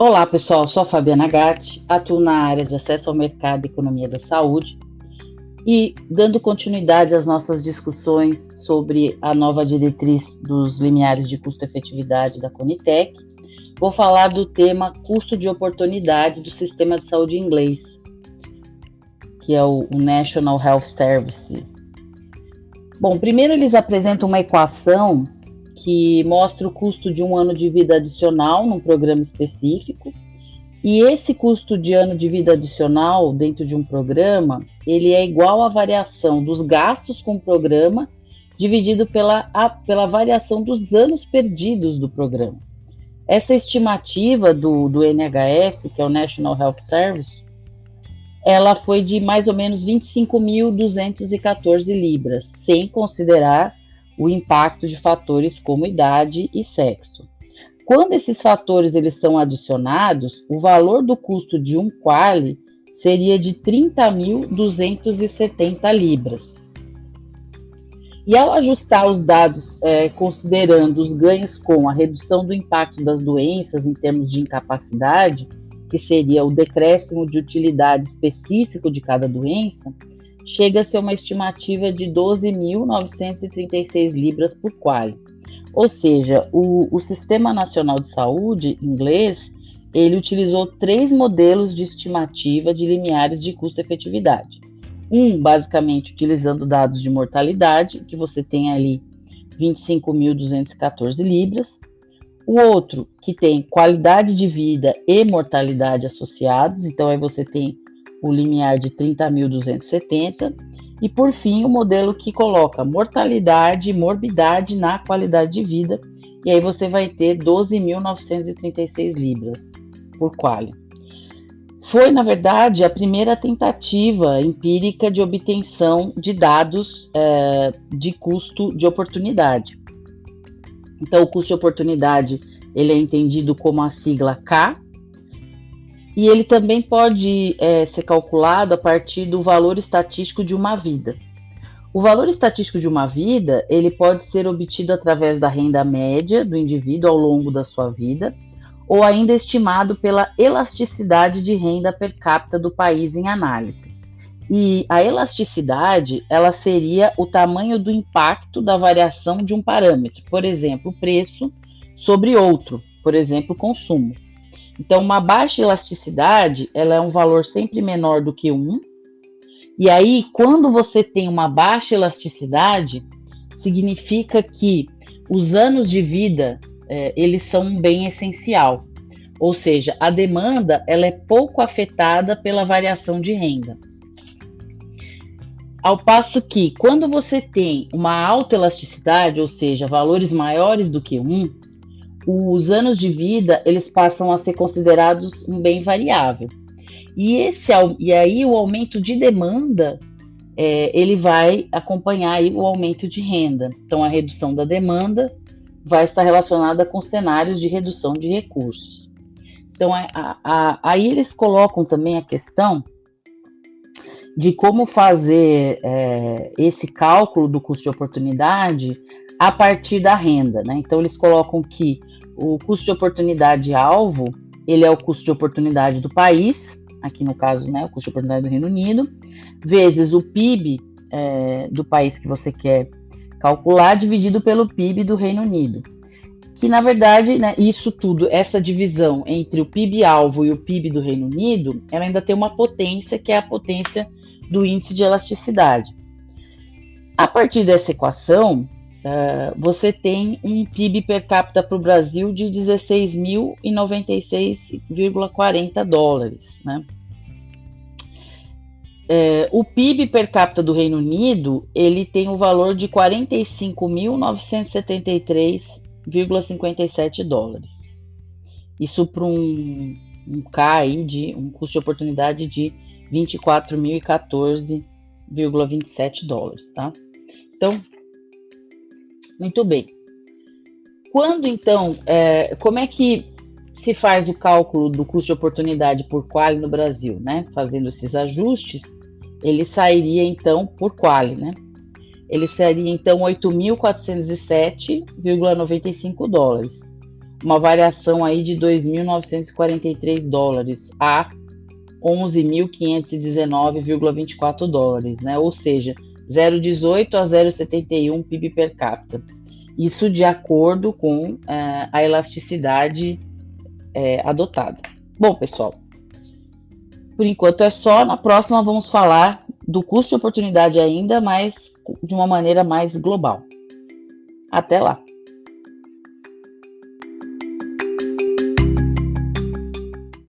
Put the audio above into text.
Olá, pessoal. Sou a Fabiana Gatti, atuo na área de acesso ao mercado e economia da saúde e dando continuidade às nossas discussões sobre a nova diretriz dos limiares de custo-efetividade da Conitec, vou falar do tema custo de oportunidade do sistema de saúde inglês, que é o National Health Service. Bom, primeiro eles apresentam uma equação que mostra o custo de um ano de vida adicional num programa específico. E esse custo de ano de vida adicional dentro de um programa, ele é igual à variação dos gastos com o programa dividido pela, a, pela variação dos anos perdidos do programa. Essa estimativa do, do NHS, que é o National Health Service, ela foi de mais ou menos 25.214 libras, sem considerar o impacto de fatores como idade e sexo. Quando esses fatores eles são adicionados, o valor do custo de um quali seria de 30.270 libras. E ao ajustar os dados, é, considerando os ganhos com a redução do impacto das doenças em termos de incapacidade, que seria o decréscimo de utilidade específico de cada doença, chega a ser uma estimativa de 12.936 libras por quali. Ou seja, o, o Sistema Nacional de Saúde inglês ele utilizou três modelos de estimativa de limiares de custo-efetividade. Um, basicamente, utilizando dados de mortalidade, que você tem ali 25.214 libras. O outro, que tem qualidade de vida e mortalidade associados, então aí você tem o limiar de 30.270, e por fim o modelo que coloca mortalidade e morbidade na qualidade de vida, e aí você vai ter 12.936 libras por quali. Foi, na verdade, a primeira tentativa empírica de obtenção de dados é, de custo de oportunidade. Então, o custo de oportunidade ele é entendido como a sigla K, e ele também pode é, ser calculado a partir do valor estatístico de uma vida. O valor estatístico de uma vida ele pode ser obtido através da renda média do indivíduo ao longo da sua vida, ou ainda estimado pela elasticidade de renda per capita do país em análise. E a elasticidade ela seria o tamanho do impacto da variação de um parâmetro, por exemplo, preço sobre outro, por exemplo, consumo. Então, uma baixa elasticidade, ela é um valor sempre menor do que 1. E aí, quando você tem uma baixa elasticidade, significa que os anos de vida, é, eles são um bem essencial. Ou seja, a demanda, ela é pouco afetada pela variação de renda. Ao passo que, quando você tem uma alta elasticidade, ou seja, valores maiores do que 1, os anos de vida eles passam a ser considerados um bem variável. E, esse, e aí o aumento de demanda é, ele vai acompanhar o aumento de renda. Então a redução da demanda vai estar relacionada com cenários de redução de recursos. Então a, a, aí eles colocam também a questão de como fazer é, esse cálculo do custo de oportunidade a partir da renda. Né? Então eles colocam que o custo de oportunidade alvo, ele é o custo de oportunidade do país, aqui no caso, né, o custo de oportunidade do Reino Unido, vezes o PIB é, do país que você quer calcular, dividido pelo PIB do Reino Unido. Que, na verdade, né, isso tudo, essa divisão entre o PIB alvo e o PIB do Reino Unido, ela ainda tem uma potência, que é a potência do índice de elasticidade. A partir dessa equação, Uh, você tem um PIB per capita para o Brasil de 16.096,40 dólares. Né? É, o PIB per capita do Reino Unido ele tem o valor de 45.973,57 dólares. Isso para um, um K aí de um custo de oportunidade de 24.014,27 dólares, tá? Então, muito bem. Quando então, é, como é que se faz o cálculo do custo de oportunidade por quali no Brasil, né? Fazendo esses ajustes, ele sairia então por quali, né? Ele seria então 8.407,95 dólares. uma variação aí de 2.943 dólares a 11.519,24 dólares, né? Ou seja, 0,18 a 0,71 PIB per capita. Isso de acordo com é, a elasticidade é, adotada. Bom, pessoal, por enquanto é só. Na próxima vamos falar do custo de oportunidade ainda, mas de uma maneira mais global. Até lá!